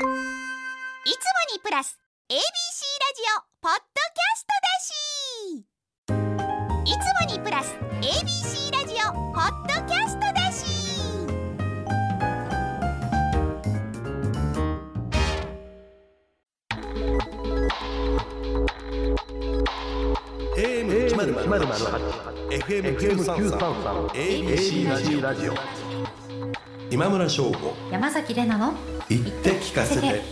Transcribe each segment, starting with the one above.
いつもにプラス ABC ラジオポッドキャストだしいつもにプラス ABC ラジオポッドキャストだし AM 一0 0 8 FM 九三三 ABC ラジオ。今村翔吾。山崎れなの言って聞かせて。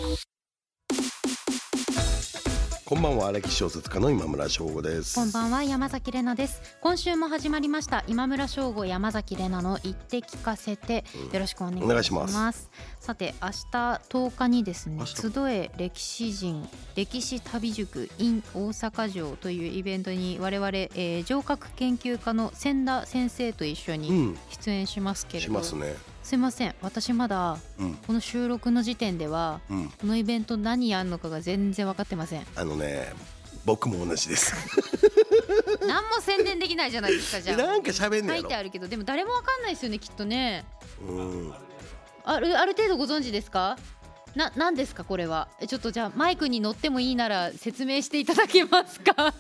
こんばんは歴史小説家の今村翔吾です。こんばんは山崎れなです。今週も始まりました今村翔吾山崎れなの言って聞かせて。よろしくお願いします,、お願いします。さて明日10日にですね集え歴史人歴史旅塾 in 大阪城というイベントに我々、えー、城郭研究家の千田先生と一緒うにん。出演しますけれど、しますねすいません。私まだうん。この収録の時点ではうん。このイベント何やるのかが全然分かってません。あのね僕も同じです。何も宣伝できないじゃないですかじゃあ。なんか喋んね書いてあるけどでも誰もわかんないですよねきっとね。うん。あるある程度ご存知ですか？な何ですかこれは？えちょっとじゃあマイクに乗ってもいいなら説明していただけますか？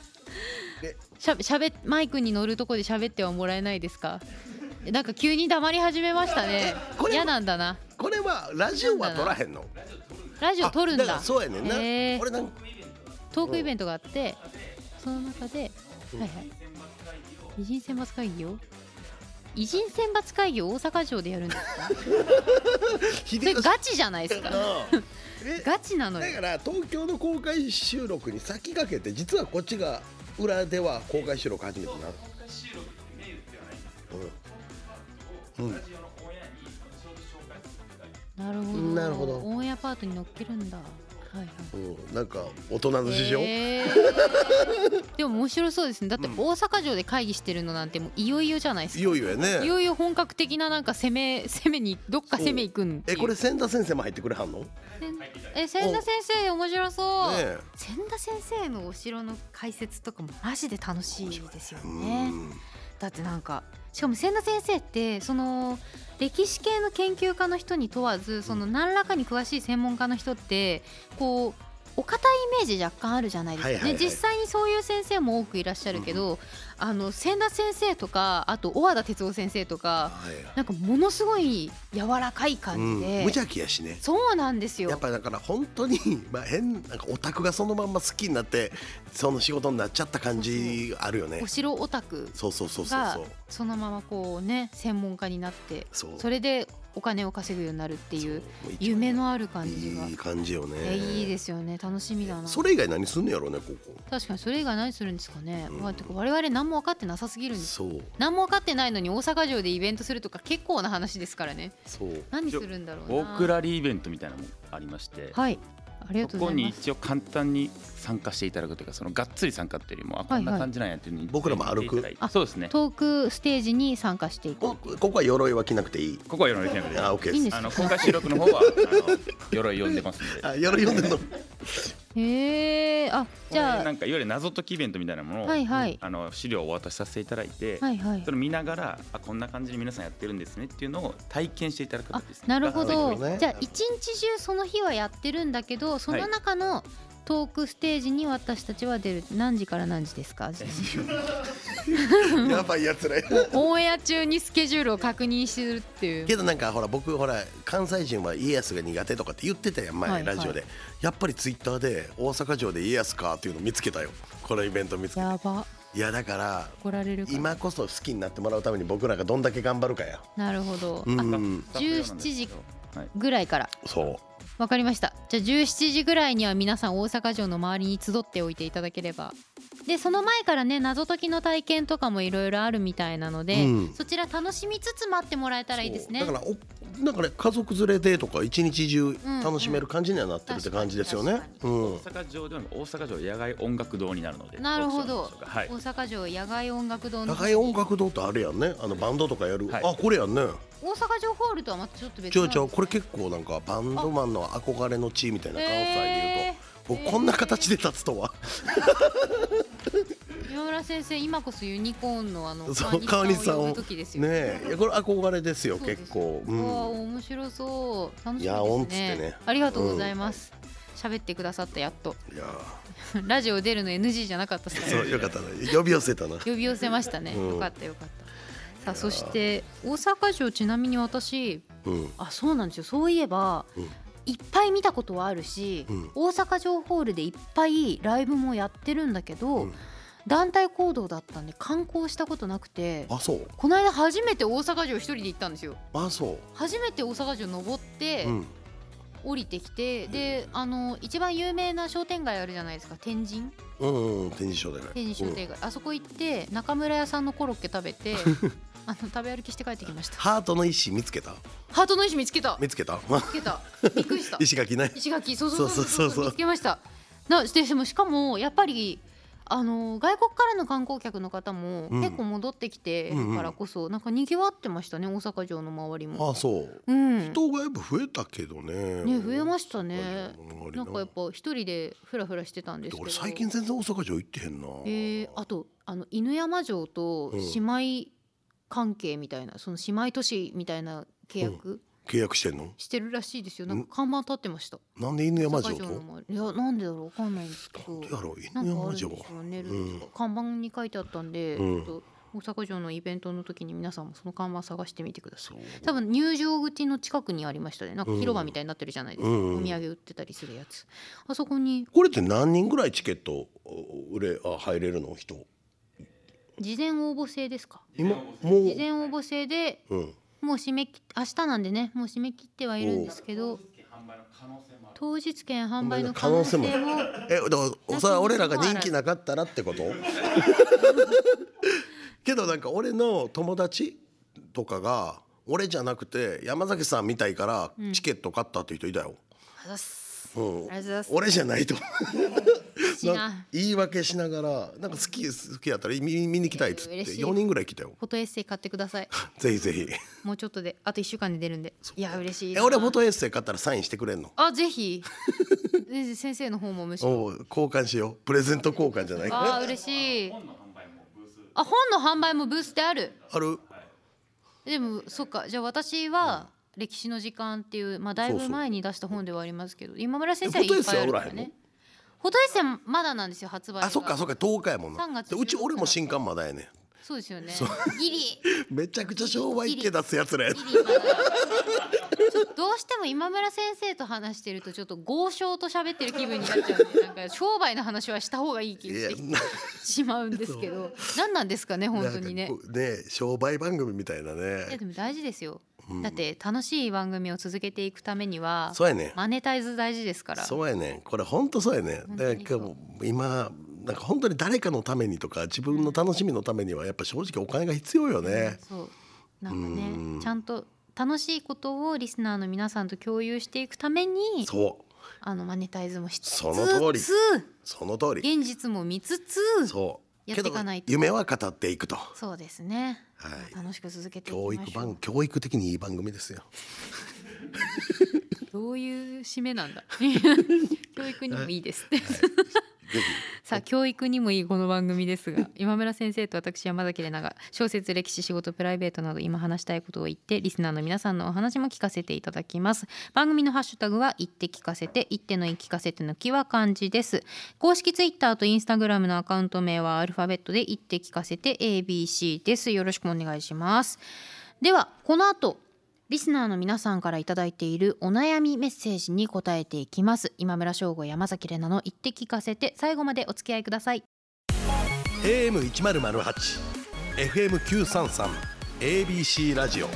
えしゃべしゃべマイクに乗るとこで喋ってはもらえないですか？えなんか急に黙り始めましたね。嫌なんだな。これはラジオは撮らへんの。ラジオ撮るんだ。あからそうやねんな、へー俺なんトークイベントがあってその中で、うん。はいはい。偉人選抜会議を？偉人選抜会議を大阪城でやるんですか？それガチじゃないですか。ガチなのよ。だから東京の公開収録に先駆けて実はこっちが裏では公開収録初めてなうん、うん、なるほど。なるほど。オンエアパートに乗っけるんだ。はいはい。うん、なんか大人の事情、へー。でも面白そうですね。だってうん。大阪城で会議してるのなんてもういよいよじゃないですか。いよいよやね。いよいよ本格的ななんか攻め攻めにどっか攻め行くん。っていう。えこれ千田先生も入ってくれはんの？ねえ千田先生面白そう、え。千田先生のお城の解説とかもマジで楽しいですようね。んだってなんかしかも千田先生ってその歴史系の研究家の人に問わずその何らかに詳しい専門家の人ってこうお堅いイメージ若干あるじゃないですか、はいはいはい。ね実際にそういう先生も多くいらっしゃるけど、あの千田先生とかあと小和田哲夫先生とかはいなんかものすごい柔らかい感じうん、で、無邪気やしね。そうなんですよ。やっぱりだから本当に、まあ、変 なんかオタクがそのまんま好きになってその仕事になっちゃった感じあるよね。お城オタクそうそうそうそうがそのままこうね専門家になってそれでお金を稼ぐようになるっていう夢のある感じが。いい感じよいね。やいいですよね。楽しみだな。それ以外何すんのやろうねここ。確かにそれ以外何するんですかね、うん。まあてか我々何も分かってなさすぎるんですそう。何も分かってないのに大阪城でイベントするとか結構な話ですからね。そう。何するんだろうな。ウォークラリーイベントみたいなのもありまして、はいありがこにうございます。一応簡単に参加していただくというかそのがっつり参加っていうよりもあこんな感じなんやっていうのに僕らも歩く。そうですね。トークステージに参加していくこここは鎧は着なくていい？ここは鎧着なくてあ OK です。いいんです。あの公開収録の方はあの鎧読んでますんで。あ鎧読んでんの？へえあじゃあ。なんかいわゆる謎解きイベントみたいなものを、はいはい。あの資料をお渡しさせていただいて、はいはい。それを見ながらあこんな感じに皆さんやってるんですねっていうのを体験していただくですねなるほど、ねじゃあ一日中その日はやってるんだけどその中のトークステージに私たちは出る。何時から何時ですか？やばいやつらや。オンエア中にスケジュールを確認するっていう。けどなんかほら僕ほら関西人は家康が苦手とかって言ってたやん前、はいはい。ラジオで。やっぱりツイッターで大阪城で家康かっていうの見つけたよ。このイベント見つけて。やば。いやだから怒られるか今こそ好きになってもらうために僕らがどんだけ頑張るかや。なるほど、うん。あスタッフ用なんですけど。17時はいぐらいから。そう。わかりました。じゃあ17時ぐらいには皆さん大阪城の周りに集っておいていただければでその前からね謎解きの体験とかもいろいろあるみたいなので、うん。そちら楽しみつつ待ってもらえたらいいですね。だからおなんかね家族連れでとか一日中楽しめる感じにはなってるって感じですよね。うん。大阪城では大阪城野外音楽堂になるので。なるほど。はい。大阪城野外音楽堂の高い音楽堂ってあるやんね。あのバンドとかやる、はい。あこれやんね。大阪城ホールとはまたちょっと別ちょないちょこれ結構なんかバンドマンの憧れの地みたいな関西で言うと、へー僕こんな形で立つとは。今村先生今こそユニコーンのあのそう川西さんを。ねこれ憧れですよ結構。うわあ面白そう。楽しみですいやオンってね。ねありがとうございます。喋、ってくださったやっと。いや。ラジオ出るの NG じゃなかったっすかそうよかったね呼び寄せたな。呼び寄せましたね、うん。よかったよかった。さあそして大阪城ちなみに私。うん。あそうなんですよ。そういえば、うんいっぱい見たことはあるし、うん。大阪城ホールでいっぱいライブもやってるんだけど、うん。団体行動だったんで観光したことなくてあそう。この間初めて大阪城一人で行ったんですよ。あそ初めて大阪城登って、ううん降りてきてであの一番有名な商店街あるじゃないですか。天神？うんうん展示商店街。天神商店街、あそこ行って中村屋さんのコロッケ食べて あの食べ歩きして帰ってきました。ハートの石見つけた？ハートの石見つけた。見見つけた？つけた。びっくりした。石垣ね。石垣。そうそうそうそううそう。見つけました。なででもしかもやっぱりあの外国からの観光客の方もうん。結構戻ってきてるからこそ、なんか賑わってましたね大阪城の周りも。あそう。うん。人がやっぱ増えたけどね。ね増えましたね。なんかやっぱ一人でフラフラしてたんですけど。俺最近全然大阪城行ってへんな。えー、あとあの犬山城とうん。姉妹関係みたいな、その姉妹都市みたいな契約契約してんの？してるらしいですよ。なんか看板立ってました。なんで犬山城と？いやなんでだろう。わかんないんですけどやろう？なんかあるんでし犬山城ね、うん。看板に書いてあったんで、うん。ちょっと大阪城のイベントの時に皆さんもその看板探してみてください。多分入場口の近くにありましたね。なんか広場みたいになってるじゃないですか、うんお土産売ってたりするやつ。あそこにこれって何人ぐらいチケット売れあ入れるの？人。事前応募制ですか？今？もう事前応募制でうんもう締め切明日なんでねもう締め切ってはいるんですけど当日券販売の可能性も。えだからそれは俺らが人気なかったらってこと？けどなんか俺の友達とかが俺じゃなくて山崎さんみたいからチケット買ったっていう人いたよ、うん俺じゃないと。言い訳しながらなんか好き好きやったら見見に来たいっつって嬉しい。4人ぐらい来たよ。フォトエッセイ買ってください。ぜひぜひ。もうちょっとであと1週間で出るんで。いや嬉しいえな俺フォトエッセイ買ったらサインしてくれんの。あぜひ。先生の方もむしろ。交換しよう。プレゼント交換じゃない？あー嬉しい。あ本の販売もブースである？ある。でもそっか。じゃあ私は歴史の時間っていうまあだいぶ前に出した本ではありますけど今村先生はいっぱいあるからね。フォトエッセイまだなんですよ発売があそっかそっか10日やもんな。3月でうち16俺も新刊まだやねん。そうですよね。ギリ。めちゃくちゃ商売系出すやつらや。ギリ。どうしても今村先生と話してるとちょっと豪商と喋ってる気分になっちゃうんでなんか商売の話はした方がいい気がしてしまうんですけど。何なんですかね本当にね。ね商売番組みたいないやねでも大事ですよ、うんだって楽しい番組を続けていくためにはそうやね。んマネタイズ大事ですから。そうやね。んこれ本当そうやね。んだから今なんか本当に誰かのためにとか自分の楽しみのためにはやっぱ正直お金が必要よね。そう。なんかうん。ねちゃんと楽しいことをリスナーの皆さんと共有していくためにそう。あのマネタイズもしつつその通り。その通り。現実も見つつそうやっていかないと。夢は語っていくと。そうですね、はい。楽しく続けていき教ましょう。育番教育的にいい番組ですよ。どういう締めなんだ。教育にもいいです、ぜさあ教育にもいいこの番組ですが 今村先生と私山崎怜奈が小説歴史仕事プライベートなど今話したいことを言ってリスナーの皆さんのお話も聞かせていただきます。番組のハッシュタグは言って聞かせて言っての言い聞かせての気は漢字です。公式ツイッターとインスタグラムのアカウント名はアルファベットで言って聞かせて ABC です。よろしくお願いします。ではこの後リスナーの皆さんからいただいているお悩みメッセージに答えていきます。今村翔吾山崎怜奈の言って聞かせて最後までお付き合いください。AM 一ゼロゼ八 FM 九三三 ABC ラジオ。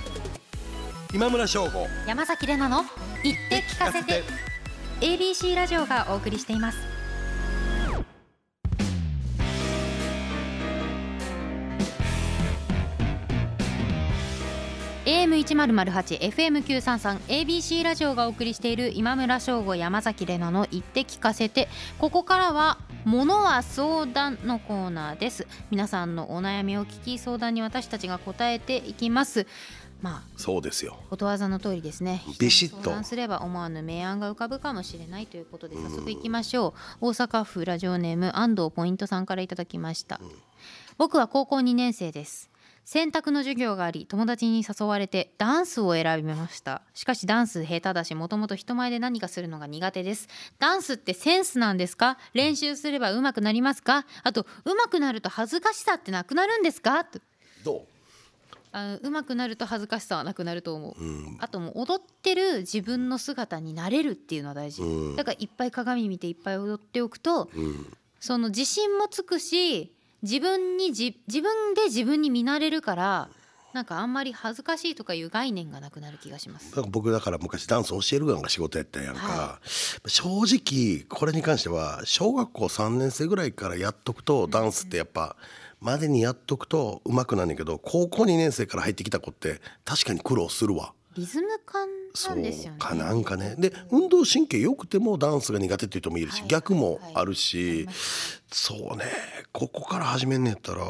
今村翔吾。山崎怜奈の言って聞かせて。ABC ラジオがお送りしています AM 一ゼロゼ八 FM 九三三 ABC ラジオがお送りしている今村翔吾山崎怜奈の言って聞かせてここからはものは相談のコーナーです。皆さんのお悩みを聞き相談に私たちが答えていきます。まあそうですよ。ことわざの通りですね。ビシッと。相談すれば思わぬ明暗が浮かぶかもしれないということで早速いきましょう。大阪府ラジオネーム安藤ポイントさんからいただきました、僕は高校2年生です選択の授業があり友達に誘われてダンスを選びました。しかしダンス下手だしもともと人前で何かするのが苦手です。ダンスってセンスなんですか？練習すれば上手くなりますか？あと上手くなると恥ずかしさってなくなるんですか？と。どあの上手くなると恥ずかしさはなくなると思う、う、うん、あともう踊ってる自分の姿になれるっていうのは大事、うん。だからいっぱい鏡見ていっぱい踊っておくとうん、その自信もつくし自分にじ自分で自分に見慣れるからなんかあんまり恥ずかしいとかいう概念がなくなる気がします。僕だから昔ダンス教える側が仕事やったんやんか、は正直これに関しては小学校3年生ぐらいからやっとくとダンスってやっぱまでにやっとくと上手くなんねんけど高校2年生から入ってきた子って確かに苦労するわ。リズム感そうんなですよね。かなんかね。で運動神経良くてもダンスが苦手っていう人もいるし、はい逆もあるあしそうね。ここから始めんねやったら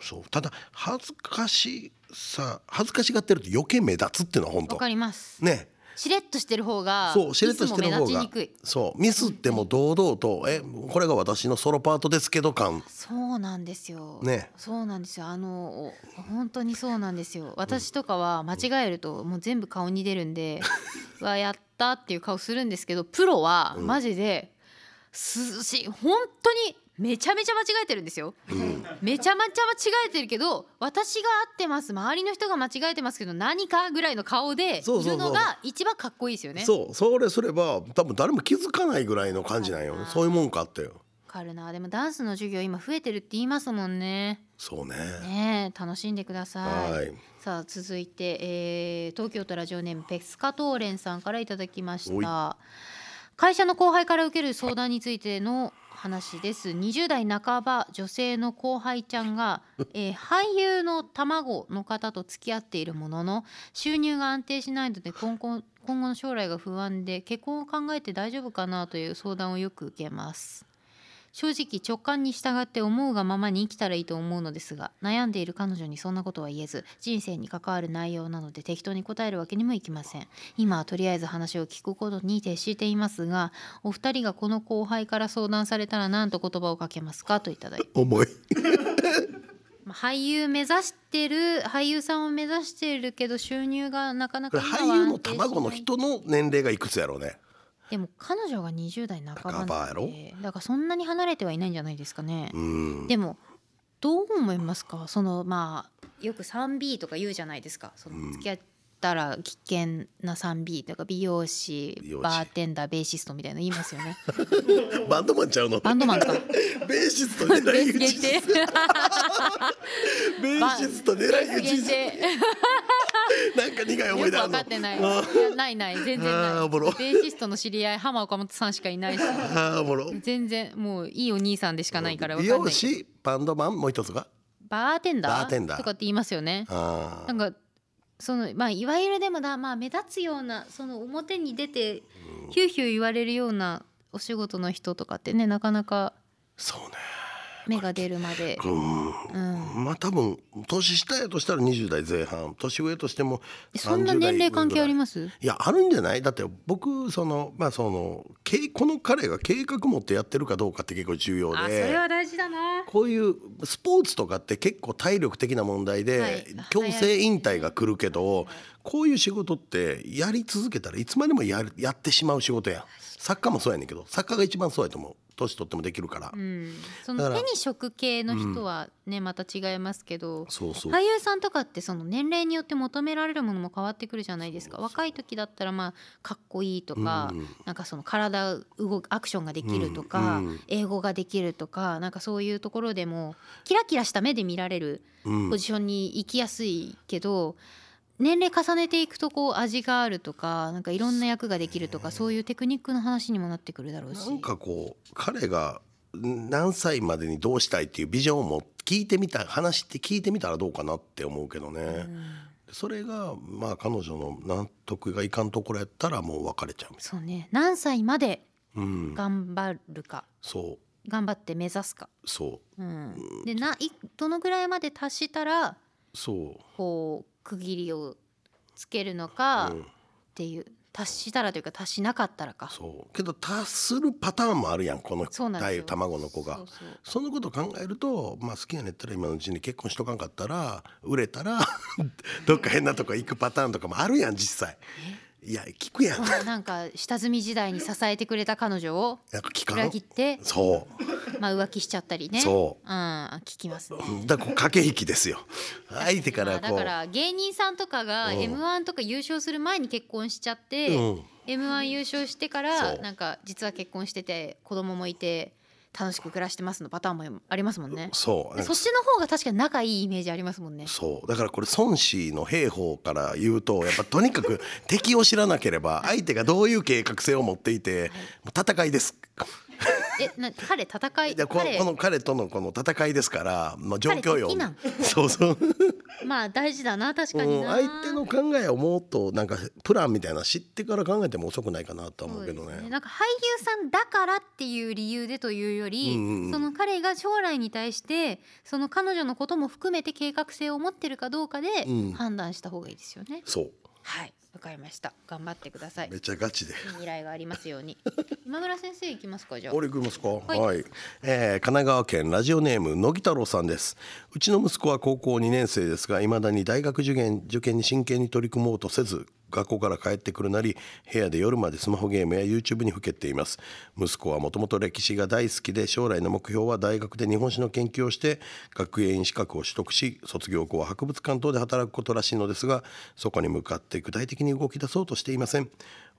そう。ただ恥ずかしさ恥ずかしがってると余計目立つっていうのは本当。わかります。ねしれっとしてる方がそうしれっとしてる方がそうミスっても堂々と「えこれが私のソロパートですけど」感。そうなんですよ。ね。そうなんですよ。あのお本当にそうなんですよ。私とかは間違えるともう全部顔に出るんで、う わやったっていう顔するんですけど、プロはマジで、すし本当にめちゃめちゃ間違えてるんですよ。めちゃめちゃ間違えてるけど、私が合ってます。周りの人が間違えてますけど何かぐらいの顔でいるのが一番かっこいいですよね。そうそれすれば多分誰も気づかないぐらいの感じなんよそういうもんかってよわかるな。でもダンスの授業今増えてるって言いますもんね。そうねねえ楽しんでください。はいさあ続いて、えー東京都ラジオネームペスカトーレンさんからいただきました会社の後輩から受ける相談についての話です。20代半ば女性の後輩ちゃんが、えー俳優の卵の方と付き合っているものの収入が安定しないので今後今後の将来が不安で結婚を考えて大丈夫かなという相談をよく受けます正直直感に従って思うがままに生きたらいいと思うのですが悩んでいる彼女にそんなことは言えず人生に関わる内容なので適当に答えるわけにもいきません。今はとりあえず話を聞くことに徹していますがお二人がこの後輩から相談されたら何と言葉をかけますかといただいて、重い。まあ俳優目指してる俳優さんを目指してるけど収入がなかなか今は俳優の安定しない。卵の人の年齢がいくつやろうねでも彼女が20代半ばなんでだからそんなに離れてはいないんじゃないですかね、うん。でもどう思いますか？そのまあよく 3B とか言うじゃないですか。その付き合ったら危険な 3B とか美容師美容師。バーテンダーベーシストみたいなの言いますよね。バンドマンちゃうの？バンドマンか。ベーシスト狙い撃ち ベーシスト狙い撃ち なんか苦い思よくい出あんの？分かってない。いないない。全然ない。あーおもろ。ベーシストの知り合い浜岡本さんしかいないし。あーおもろ。全然もういいお兄さんでしかないから分美かんない。容師バンドマンもう一つが？バーテンダー？バーテンダー。とかって言いますよね。あなんかそのまあいわゆるでもだまあ目立つようなその表に出てヒューヒュー言われるようなお仕事の人とかってねなかなかそうね芽が出るまで、うん。うん、まあ多分年下やとしたら20代前半年上としてもそんな年齢関係あります？いやあるんじゃない。だって僕そのまあそのけこの彼が計画持ってやってるかどうかって結構重要あそでれは大事だな。こういうスポーツとかって結構体力的な問題で、はい強制引退が来るけどこういう仕事ってやり続けたらいつまでもやるやってしまう仕事やん作家もそうやねんけど作家が一番そうやと思う。年取ってもできるから、うん、その手に職系の人はね、また違いますけどそうそう。俳優さんとかってその年齢によって求められるものも変わってくるじゃないですか。若い時だったらまあかっこいいとか、うん。なんかその体動くアクションができるとか、うんうん。英語ができるとかなんかそういうところでもキラキラした目で見られるうん。ポジションに行きやすいけど、年齢重ねていくとこう味があるとかなんかいろんな役ができるとかそういうテクニックの話にもなってくるだろうし。なんかこう彼が何歳までにどうしたいっていうビジョンも聞いてみた話って聞いてみたらどうかなって思うけどね、それがまあ彼女の納得がいかんところやったらもう別れちゃう。みたいそうね。何歳までなうん。頑張るか。そう。頑張って目指すか、そう。うん、でないどのぐらいまで達したらそう。こう区切りをつけるのかっうん。ていう達したらというか達しなかったらか。そうけど達するパターンもあるやんこのそうなんですよ。卵の子が。そうそう。そのこと考えると、まあ、好きやねったら今のうちに結婚しとかんかったら売れたら どっか変なとこ行くパターンとかもあるやん実際いや聞くやん。なんか下積み時代に支えてくれた彼女を裏ん切って、そまあ、浮気しちゃったりね。そう。うん聞きますね。うだから駆け引きですよ。相手からこう。から芸人さんとかがうん。m 1とか優勝する前に結婚しちゃって、うん。m 1優勝してからなんか実は結婚してて子供もいて楽しく暮らしてますのパターンもありますもんね。そうでそっちの方が確かに仲いいイメージありますもんね。そうだからこれ孫子の兵法から言うとやっぱとにかく 敵を知らなければ相手がどういう計画性を持っていて戦いです。えな彼戦いでこ彼この彼とのこの戦いですから、まあ、状況よ。彼敵なん？そうそう、まあ大事だな確かうん、にな。相手の考えをもっとなんかプランみたいなの知ってから考えても遅くないかなとは思うけどね。そうですなんか俳優さんだからっていう理由でというより、うんうんうん。その彼が将来に対してその彼女のことも含めて計画性を持ってるかどうかでうん。判断した方がいいですよね。そう。はいわかりました頑張ってください。めっちゃガチで未来がありますように。今村先生いきますかじゃあ。俺行きますか？はい、いえー神奈川県ラジオネーム野木太郎さんですうちの息子は高校2年生ですがいまだに大学受験受験に真剣に取り組もうとせず学校から帰ってくるなり部屋で夜までスマホゲームや YouTube にふけています。息子はもともと歴史が大好きで将来の目標は大学で日本史の研究をして学芸員資格を取得し卒業後は博物館等で働くことらしいのですがそこに向かって具体的に動き出そうとしていません。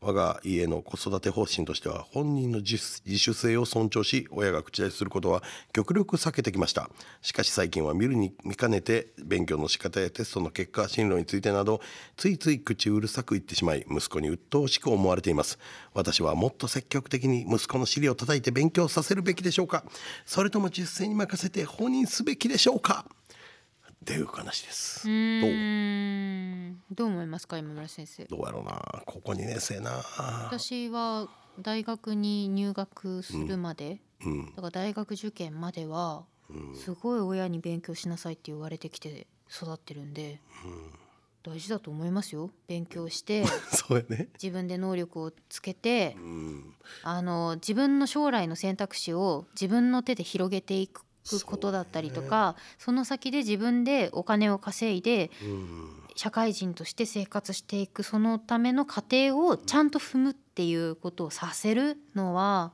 我が家の子育て方針としては本人の自自主性を尊重し親が口出しすることは極力避けてきました。しかし最近は見るに見かねて勉強の仕方やテストの結果進路についてなどついつい口うるさく言ってしまい息子に鬱陶しく思われています。私はもっと積極的に息子の尻を叩いて勉強させるべきでしょうか？それとも実践に任せて放任すべきでしょうか？っていう話です。うどう？どう思いますか今村先生。どうやろうな。高校2年生な。私は大学に入学するまで、うん。だから大学受験まではすごい親に勉強しなさいって言われてきて育ってるんで、大事だと思いますよ。勉強して そうやね。自分で能力をつけてうん。あの自分の将来の選択肢を自分の手で広げていくことだったりとかそ,、の先で自分でお金を稼いでうん。社会人として生活していくそのための過程をちゃんと踏むっていうことをさせるのは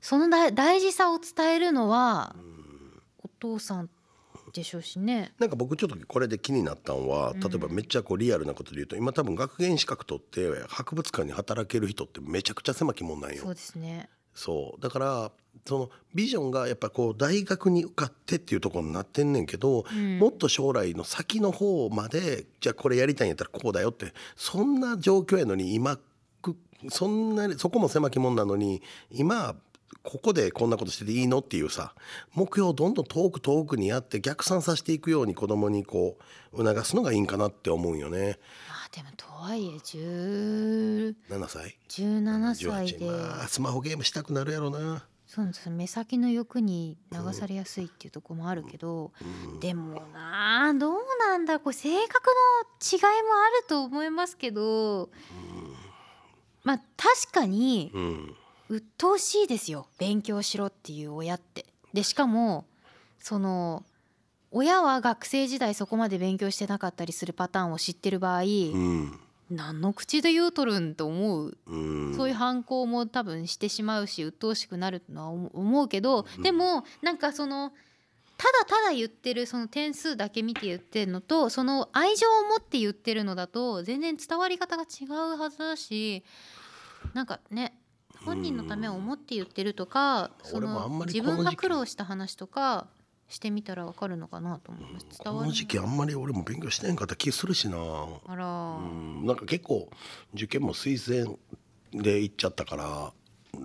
その大大事さを伝えるのはお父さんでしょうしね。なんか僕ちょっとこれで気になったのは例えばめっちゃこうリアルなことで言うと今多分学芸員資格取って博物館に働ける人ってめちゃくちゃ狭きもんなんよ。そうですね。そう。だからそのビジョンがやっぱこう大学に受かってっていうところになってんねんけど、ん。もっと将来の先の方までじゃあこれやりたいんやったらこうだよってそんな状況やのに今くそんなにそこも狭きもんなのに今ここでこんなことしてていいのっていうさ目標をどんどん遠く遠くにやって逆算させていくように子供にこう促すのがいいんかなって思うんよね。まあでもとはいえ10 7歳？17歳18でまあスマホゲームしたくなるやろなそうです。目先の欲に流されやすいっていうところもあるけど、でもなあどうなんだ。これ性格の違いもあると思いますけど、まあ確かにうん。鬱陶しいですよ。勉強しろっていう親って。でしかもその親は学生時代そこまで勉強してなかったりするパターンを知ってる場合、うん何の口で言うとるんと思う。うん。そういう反抗も多分してしまうし鬱陶しくなるのは思思うけど、でもなんかそのただただ言ってるその点数だけ見て言ってるのとその愛情を持って言ってるのだと全然伝わり方が違うはずだしなんかね本人のためを思って言ってるとかその自分が苦労した話とかしてみたらわかるのかなと思います。伝わるこの時期あんまり俺も勉強してへんかった気するしな、あら、うん、なんか結構受験も推薦で行っちゃったから。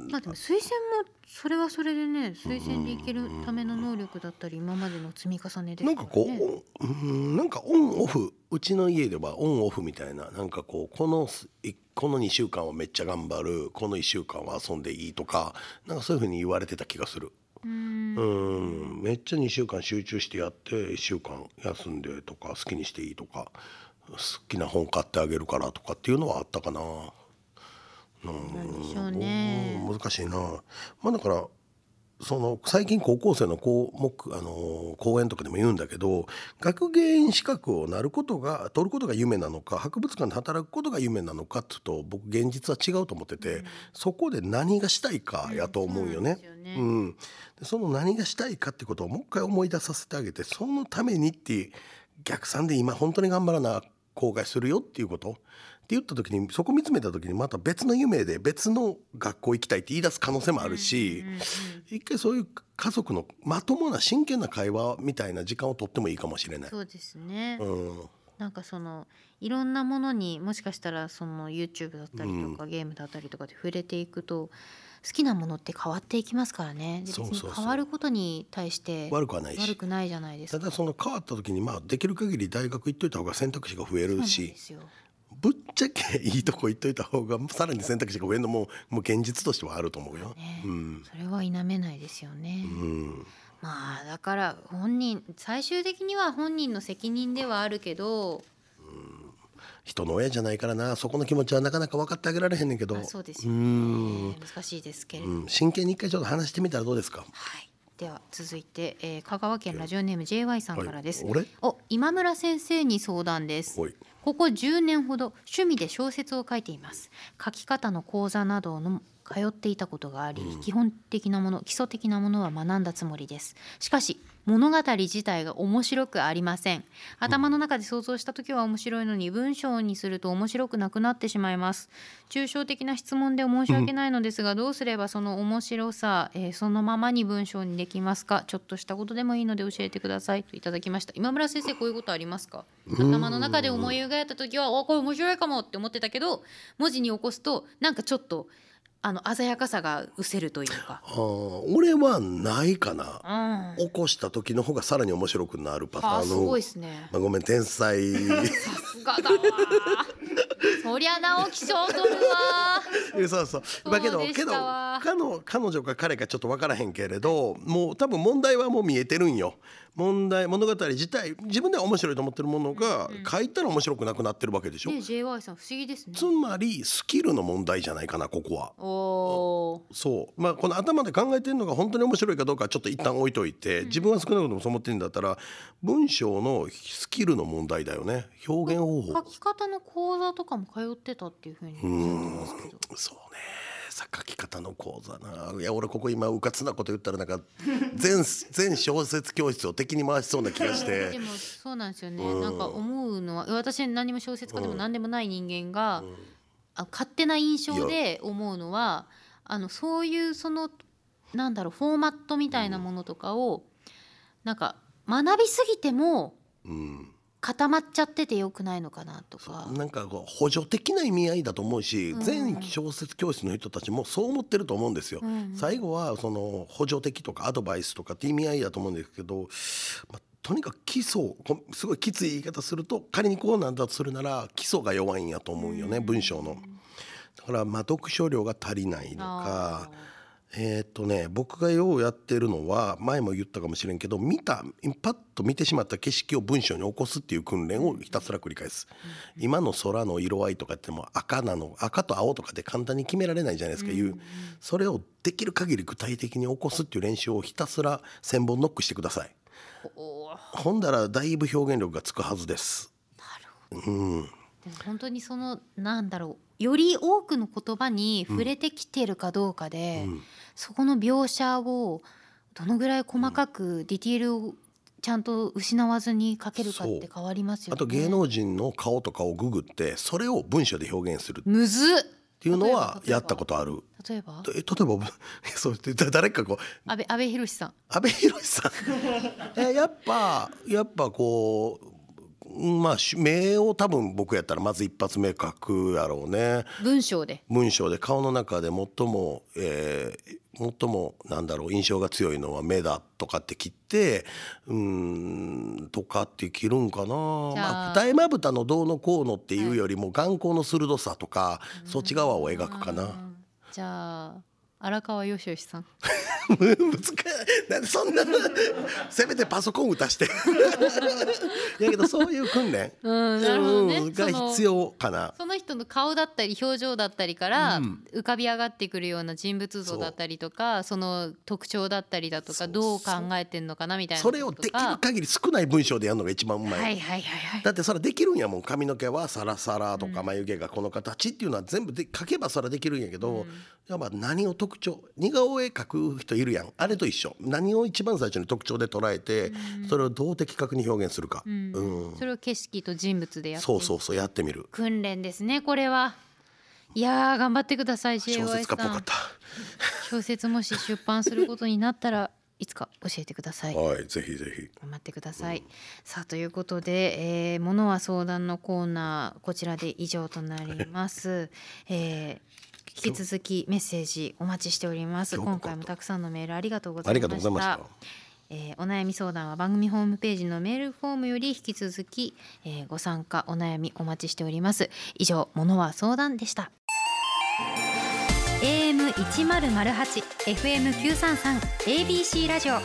まあでも推薦もそれはそれでね推薦でいけるための能力だったり今までの積み重ねですなんか。こう、うん、なんかオンオフうちの家ではオンオフみたいな。なんかこうこのこの2週間はめっちゃ頑張る。この1週間は遊んでいいとか。なんかそういうふうに言われてた気がする。うん。うん。めっちゃ2週間集中してやって1週間休んでとか好きにしていいとか好きな本買ってあげるからとかっていうのはあったかな。なんでしょうね。うん。難しいな。まあだからその最近高校生の項目あの講演とかでも言うんだけど学芸員資格をなることが取ることが夢なのか博物館で働くことが夢なのかっていうと僕現実は違うと思ってて、そこで何がしたいかやと思うよね。そうなんその何がしたいかってことをもう一回思い出させてあげてそのためにって逆算で今本当に頑張らな後悔するよっていうこと言った時にそこ見つめた時にまた別の夢で別の学校行きたいって言い出す可能性もあるし、一回そういう家族のまともな真剣な会話みたいな時間をとってもいいかもしれない。そうですね、うん。なんかそのいろんなものにもしかしたらその YouTube だったりとか、ゲームだったりとかで触れていくと好きなものって変わっていきますからね。そうそうそう。変わることに対して悪くはないし。悪くないじゃないですか。ただその変わった時にまあできる限り大学行っといた方が選択肢が増えそうなんでるしすよぶっちゃけいいとこ行っといた方がさらに選択肢が増えるのももう現実としてはあると思うよ。ねうん。それは否めないですよね、うん。まあだから本人最終的には本人の責任ではあるけど人の親じゃないからなそこの気持ちはなかなか分かってあげられへんねんけど。あそうですよん。ね難しいですけれど、うん。真剣に一回ちょっと話してみたらどうですか？はい。では続いて、えー香川県ラジオネーム JY さんからです、はい。俺お今村先生に相談ですここ10年ほど趣味で小説を書いています。書き方の講座などの通っていたことがあり、基本的なもの基礎的なものは学んだつもりです。しかし物語自体が面白くありません。頭の中で想像した時は面白いのに文章にすると面白くなくなってしまいます。抽象的な質問で申し訳ないのですが、どうすればその面白さ、えーそのままに文章にできますか？ちょっとしたことでもいいので教えてください。といただきました。今村先生こういうことありますか？頭の中で思い描いた時はおこれ面白いかもって思ってたけど文字に起こすとなんかちょっとあの鮮やかさが失せるというか。あー俺はないかな。うん。起こした時の方がさらに面白くなるパターン。のあーすごいですね。まあ、ごめん天才 さすがだわそりゃ直木賞取るわそうそうそうだけどけど彼の彼女か彼かちょっと分からへんけれどもう多分問題はもう見えてるんよ。問題物語自体自分では面白いと思ってるものが、書いたら面白くなくなってるわけでしょ、ね JY さん不思議ですね。つまりスキルの問題じゃないかなここは。おー。そう。まあこの頭で考えてるのが本当に面白いかどうかはちょっと一旦置いといて、自分は少なくともそう思ってるんだったら文章のスキルの問題だよね。表現方法書き方の講座とかも通ってたっていうふうにそうね。さ書き方の講座な。いや俺ここ今うかつなこと言ったらなんか 全全小説教室を敵に回しそうな気がし でてもそうなんですよね、なんか思うのは私何も小説家でも何でもない人間が、あ勝手な印象で思うのはあのそういうそのなんだろうフォーマットみたいなものとかを、なんか学びすぎてもうん固まっちゃっててよくないのかなとか。なんかこう補助的な意味合いだと思うし、全小説教室の人たちもそう思ってると思うんですよ。ん最後はその補助的とかアドバイスとかって意味合いだと思うんですけど、まあ、とにかく基礎こすごいきつい言い方すると仮にこうなんだとするなら基礎が弱いんやと思うよね、文章の。だからまあ読書量が足りないのか。えーっとね僕がようやってるのは前も言ったかもしれんけど見たパッと見てしまった景色を文章に起こすっていう訓練をひたすら繰り返す、今の空の色合いとかっても赤なの赤と青とかで簡単に決められないじゃないですか、いうそれをできる限り具体的に起こすっていう練習をひたすら1,000本ノックしてください。ほんだらだいぶ表現力がつくはずです。うん。でも本当にそのなんだろうより多くの言葉に触れてきてるかどうかで、そこの描写をどのぐらい細かくディティールをちゃんと失わずに書けるかって変わりますよね。あと芸能人の顔とかをググってそれを文章で表現するっむずっ。ていうのはやったことある。例えば？え例えば そう誰かこう安倍安倍博さん。阿部寛さん。えやっぱやっぱこううんまあし目を多分僕やったらまず一発目書くやろうね。文章で。文章で。顔の中で最も、えー最もなんだろう印象が強いのは目だとかって切ってうーんとかって切るんかな、まあ、二重まぶたのどうのこうのっていうよりも眼光の鋭さとか、そっち側を描くかな。うんじゃあ荒川よしよしさん。難しい。なんでそんなせめてパソコン打たして。いやけどそういう訓練、うんなるほどね。うんが必要かな。その人の顔だったり表情だったりからうん。浮かび上がってくるような人物像だったりとかその特徴だったりだとそうかどう考えてんのかなみたいなそれをできる限り少ない文章でやるのが一番うまい、はいはいはいはいだってそれできるんやもん髪の毛はサラサラとか眉毛がこの形ってい。うのは全部で書けばそれはできるんやけど、やっぱ何を特徴。似顔絵描く人いるやん。あれと一緒。何を一番最初に特徴で捉えて、それをどう的確に表現するか、うん。うん。それを景色と人物でやって。そうそうそうやってみる。訓練ですねこれは。いやー頑張ってください小説家っぽかった。小説もし出版することになったらいつか教えてください。はいぜひぜひ。頑張ってください。さあということで、えー、ものは相談のコーナーこちらで以上となります。えー引き続きメッセージお待ちしております。今回もたくさんのメールありがとうございました。がとうございましたえーお悩み相談は番組ホームページのメールフォームより引き続き、えーご参加お悩みお待ちしております。以上ものは相談でした。AM 一ゼロゼ八 FM 九三三 ABC ラジオ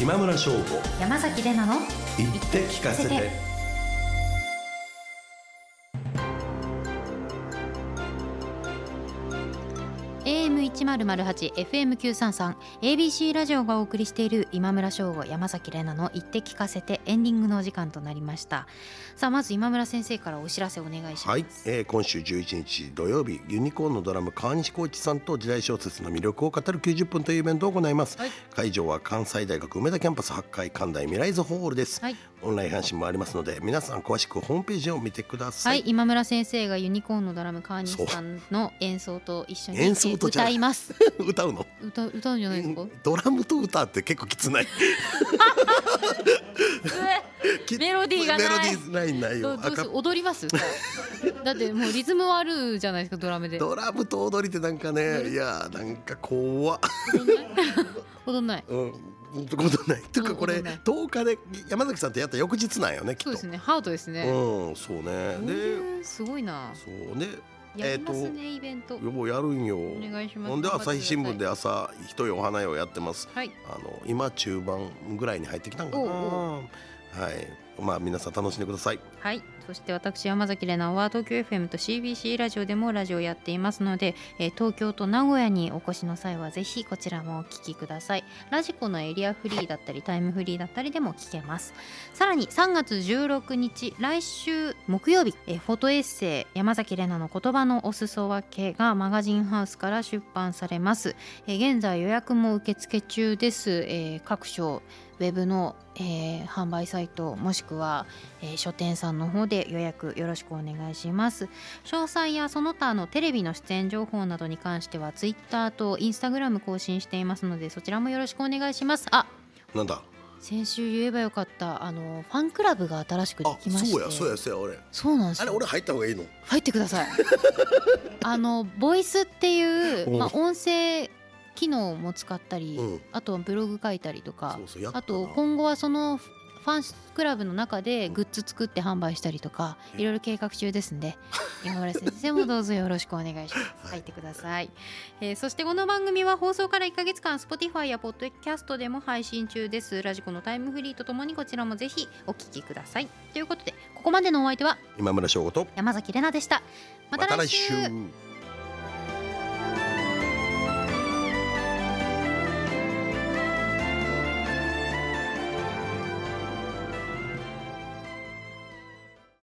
今村翔吾山崎れなの言って聞かせて AM 一ゼロゼ八 FM 九三三 ABC ラジオがお送りしている今村翔吾山崎怜奈の言って聞かせてエンディングのお時間となりました。さあまず今村先生からお知らせお願いします。はい、えー今週11日土曜日ユニコーンのドラム川西浩一さんと時代小説の魅力を語る90分というイベントを行います、はい。会場は関西大学梅田キャンパス8階関大未来図ホールです、はい。オンライン配信もありますので皆さん詳しくホームページを見てくださ、はいい、今村先生がユニコーンのドラム川西さんの演奏と一緒に演奏とじゃ歌います。歌うの？歌歌うんじゃないですか？ドラムと歌って結構きつない。きメロディーがない。メロディーないないよ。赤踊ります？だってもうリズムはあるじゃないですかドラムで。ドラムと踊りってなんかねいやなんか怖。っ踊んない？うん。ことない。というかこれうん踊んない。10日で山崎さんとやった翌日なんよねきっと。そうですね。ハートですね。うんそうね。でうんすごいな。そうねやりますえーねイベント。ようやるんよ。お願いします。ほんで朝日新聞で朝一夜お花屋をやってます。はい。あの今中盤ぐらいに入ってきたんかな。はいまあ皆さん楽しんでください。はい。そして私山崎怜奈は東京 FM と CBC ラジオでもラジオやっていますので、えー東京と名古屋にお越しの際はぜひこちらもお聞きください。ラジコのエリアフリーだったりタイムフリーだったりでも聞けます。さらに3月16日来週木曜日、えーフォトエッセイ山崎怜奈の言葉のお裾分けがマガジンハウスから出版されます、えー現在予約も受付中です、えー各所ウェブの、えー販売サイトもしくは、えー書店さんの方で予約よろしくお願いします。詳細やその他のテレビの出演情報などに関しては Twitter と Instagram 更新していますのでそちらもよろしくお願いします。あなんだ？先週言えばよかったあのファンクラブが新しくであきまして。そうやそうやそうや俺。そうなんですよ。あれ俺入った方がいいの？入ってください。あのボイスっていう、う。んまあ、音声機能も使ったり、うん。あとはブログ書いたりとかあと今後はそのファンクラブの中でグッズ作って販売したりとかいろいろ計画中ですんで 今村先生もどうぞよろしくお願いします。入ってください、えーそしてこの番組は放送から1ヶ月間 Spotify や Podcast でも配信中です。ラジコのタイムフリーとともにこちらもぜひお聞きください。ということでここまでのお相手は今村翔吾と山崎怜奈でした。また来週